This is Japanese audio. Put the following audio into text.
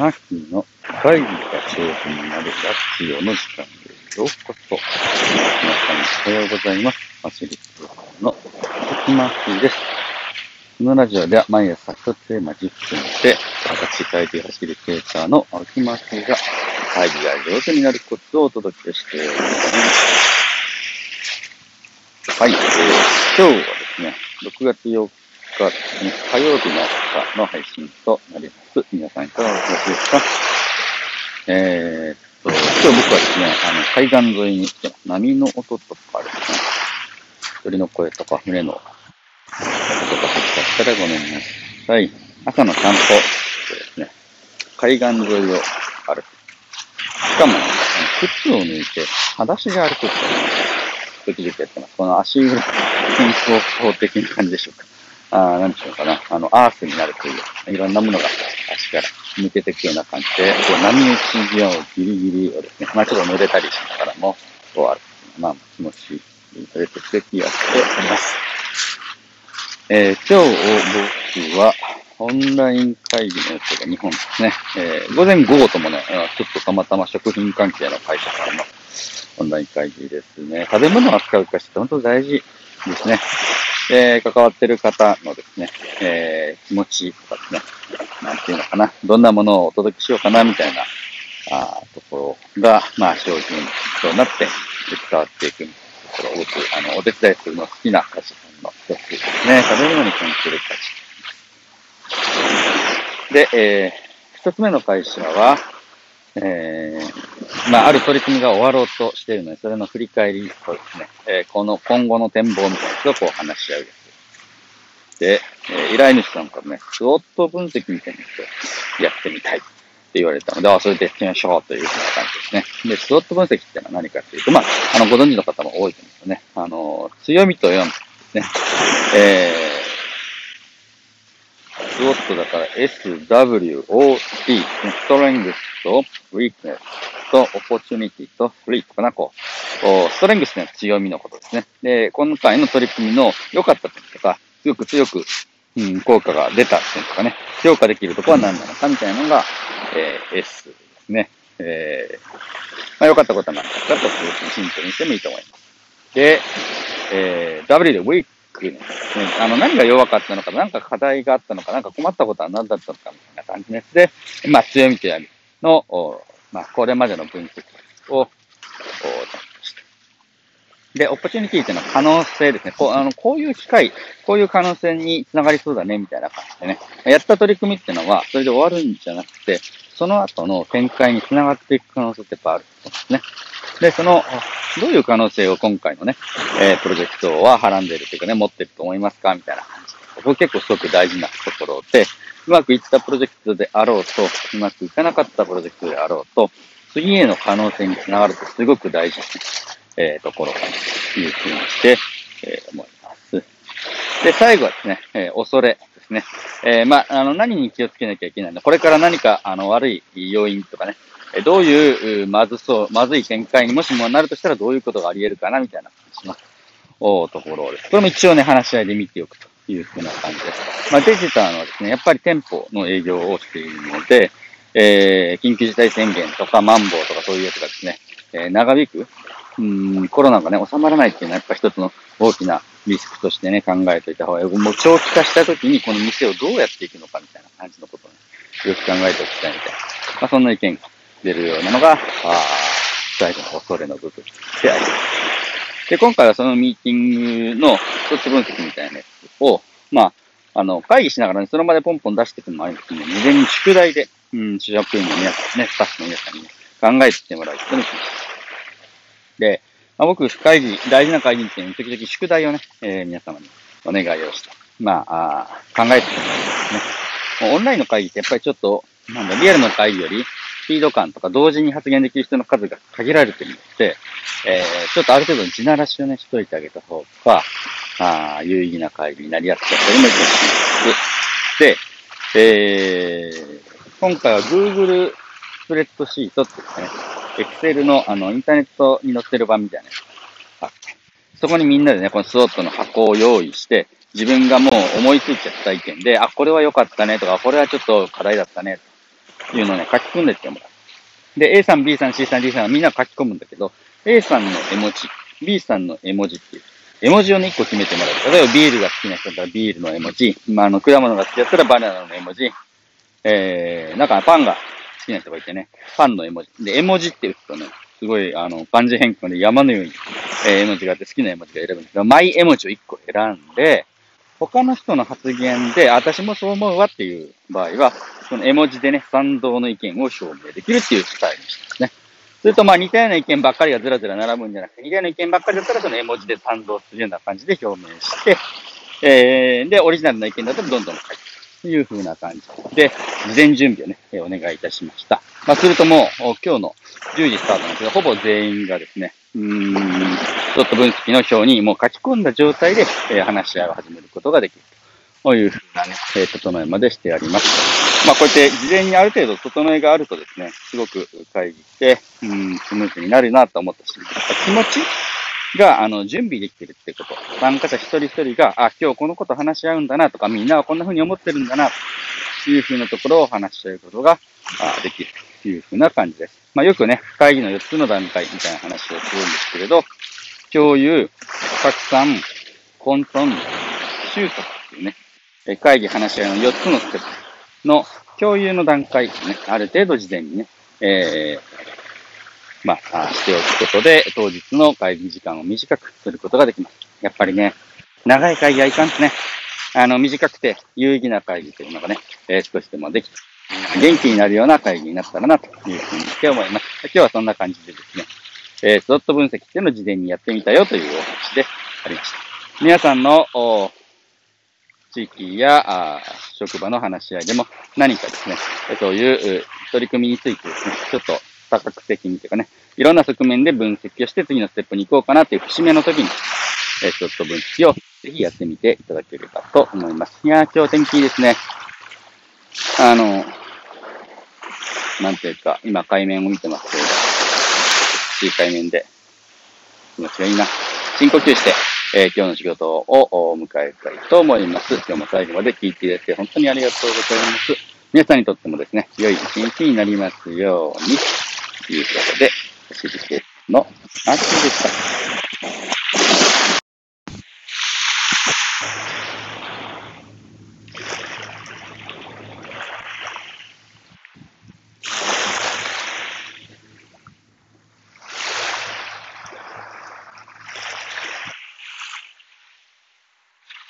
マッキーの会議が上手になるラジオの時間へようこそ。皆さんおはようございます。ファシリテーの滝マッキーです。このラジオでは毎朝一つテーマ10分で、私、会議ファシリテーターの青木マッキーが会議が上手になるコツをお届けしております。はい、えー、今日はですね、6月8日ですね、火曜日の朝の配信となります。皆さんいかがお過ごしですか？えー、っと、今日僕はですね、あの、海岸沿いに来てます。波の音とかですね、鳥の声とか船の音が入ったらごめんなさい。朝の散歩ですね、海岸沿いを歩く。しかも、靴を抜いて、裸足で歩くっていうのを時々やってます。この足裏、健康法的な感じでしょうか？あなんでしょうかな。あの、アースになるという、いろんなものが足から抜けていくような感じで、こう波打ち際をギリギリをですね、まあちょっと濡れたりしながらも、こうある。まあ気持ちいい。それと時々やっております。えー、今日僕は、オンライン会議のやつが2本ですね。えー、午前午後ともね、ちょっとたまたま食品関係の会社からのオンライン会議ですね。食べ物を扱う会社って本当大事ですね。えー、関わってる方のですね、えー、気持ちとかですね、なんていうのかな、どんなものをお届けしようかな、みたいな、あところが、まあ、商品となって伝わっていくところを、僕、あの、お手伝いするの好きな会社さんの一つですね。食べ物に関する会社。で、えー、一つ目の会社は、えー、まあ、ある取り組みが終わろうとしているので、それの振り返りとですね、えー、この今後の展望みたいなことをこう話し合うやつ。で、えー、依頼主さんからね、スウォット分析みたいなことをやってみたいって言われたので、あ、それでやってみましょうというふうな感じですね。で、スウォット分析ってのは何かっていうと、まあ、あの、ご存知の方も多いと思うんですよね。あの、強みと弱みですね。えースウォットだから SWOT、ストレングスと weakness と opportunity と free かな、こう。ストレングスというの強みのことですね。で、今回の取り組みの良かった点とか、すごく強く、うん、効果が出た点とかね、評価できるところは何なのかみたいなのが、えー、S ですね。えー、まあ良かったことは何だったかと、シンプルにしてもいいと思います。で、えー、W で weak ね、あの、何が弱かったのか、何か課題があったのか、何か困ったことは何だったのか、みたいな感じのやつで、まあ、強みと闇の、まあ、これまでの分析を、で、オプチュニティっていうのは可能性ですね。こう、あの、こういう機会、こういう可能性につながりそうだね、みたいな感じでね。やった取り組みっていうのは、それで終わるんじゃなくて、その後の展開につながっていく可能性ってやっぱあるんですね。で、その、どういう可能性を今回のね、えー、プロジェクトははらんでいるというかね、持ってると思いますかみたいな感じ。ここ結構すごく大事なところで、うまくいったプロジェクトであろうと、うまくいかなかったプロジェクトであろうと、次への可能性につながるとすごく大事な、えー、ところかなというふうにして、えー、思います。で、最後はですね、えー、恐れですね。えー、まあ、あの、何に気をつけなきゃいけないの？これから何か、あの、悪い要因とかね、どういう、まずそう、まずい展開にもしもなるとしたらどういうことがあり得るかな、みたいな話の、おところです。これも一応ね、話し合いで見ておくというふうな感じです。まあ、デジタルはですね、やっぱり店舗の営業をしているので、えー、緊急事態宣言とか、マンボウとかそういうやつがですね、えー、長引く、うん、コロナがね、収まらないっていうのはやっぱ一つの大きなリスクとしてね、考えておいた方がいい。もう長期化した時にこの店をどうやっていくのかみたいな感じのことをね、よく考えておきたいみたいな。まあ、そんな意見が出るようなのが、あ最後の恐れの部分であります。で、今回はそのミーティングの一つ分析みたいなやつを、まあ、あの、会議しながらね、その場でポンポン出していくのもありますけど、事前に宿題で、うん、主役員の皆さんね、スタッフの皆さんに、ね、考えてきてもらうことにしました。で、まあ、僕、会議、大事な会議っていうの時々宿題をね、えー、皆様にお願いをして、まあ、あ考えてきてもらいますね。オンラインの会議ってやっぱりちょっと、なんだ、リアルの会議より、ピード感とか同時に発言できる人の数が限られてるので、えー、ちょっとある程度の地ならしをね、しといてあげた方が、あ有意義な会議になりやすかったりもします。で、えー、今回は Google スプレッドシートってですね、Excel のあの、インターネットに載ってる版みたいなやつがあって、そこにみんなでね、このスロットの箱を用意して、自分がもう思いついちゃった意見で、あ、これは良かったねとか、これはちょっと課題だったねいうのをね、書き込んでってもらう。で、A さん、B さん、C さん、D さんはみんな書き込むんだけど、A さんの絵文字、B さんの絵文字っていう、絵文字をね、1個決めてもらう。例えばビールが好きな人だったらビールの絵文字、まあ、あの、果物が好きだったらバナナの絵文字、えー、なんかパンが好きな人がいてね、パンの絵文字。で、絵文字って打つとね、すごい、あの、漢字変更で山のように、えー、絵文字があって好きな絵文字が選ぶんですけど、マイ絵文字を1個選んで、他の人の発言で、私もそう思うわっていう場合は、その絵文字でね、賛同の意見を証明できるっていうスタイルにしてますね。それと、まあ似たような意見ばっかりがずらずら並ぶんじゃなくて、似たような意見ばっかりだったら、その絵文字で賛同するような感じで表明して、えー、で、オリジナルの意見だったらどんどん書いてという風な感じで、事前準備をね、えお願いいたしました。まあ、するともう、今日の10時スタートなんですけど、ほぼ全員がですね、うーん、ちょっと分析の表にもう書き込んだ状態で、え、話し合いを始めることができるという風なね、え、整えまでしてあります。まあ、こうやって事前にある程度整えがあるとですね、すごく会議して、うん、スムーズになるなと思ったし、気持ちが、あの、準備できてるってこと。参加者一人一人が、あ、今日このこと話し合うんだなとか、みんなはこんな風に思ってるんだな、という風なところを話し合うことがあできるという風な感じです。まあ、よくね、会議の4つの段階みたいな話をするんですけれど、共有、拡散、混沌、収束っていうね、会議話し合いの4つのステップの共有の段階ですね、ある程度事前にね、えー、まあ、しておくことで、当日の会議時間を短くすることができます。やっぱりね、長い会議はいかんですね。あの、短くて有意義な会議というのがね、えー、少しでもできて、元気になるような会議になったらな、というふうにして思います。今日はそんな感じでですね、えー、スロット分析っていうのを事前にやってみたよというお話でありました。皆さんの、お地域やあ職場の話し合いでも何かですね、そういう取り組みについてですね、ちょっと多角的にというかね、いろんな側面で分析をして次のステップに行こうかなという節目の時に、えー、ちょっと分析をぜひやってみていただければと思います。いやー、今日天気いいですね。あの、なんていうか、今海面を見てますけれど、いい海面で気持ちがいいな。深呼吸して、えー、今日の仕事を迎えたいと思います。今日も最後まで聞いていただいて本当にありがとうございます。皆さんにとってもですね、良い一日になりますように。ということで、おしりけの秋でした。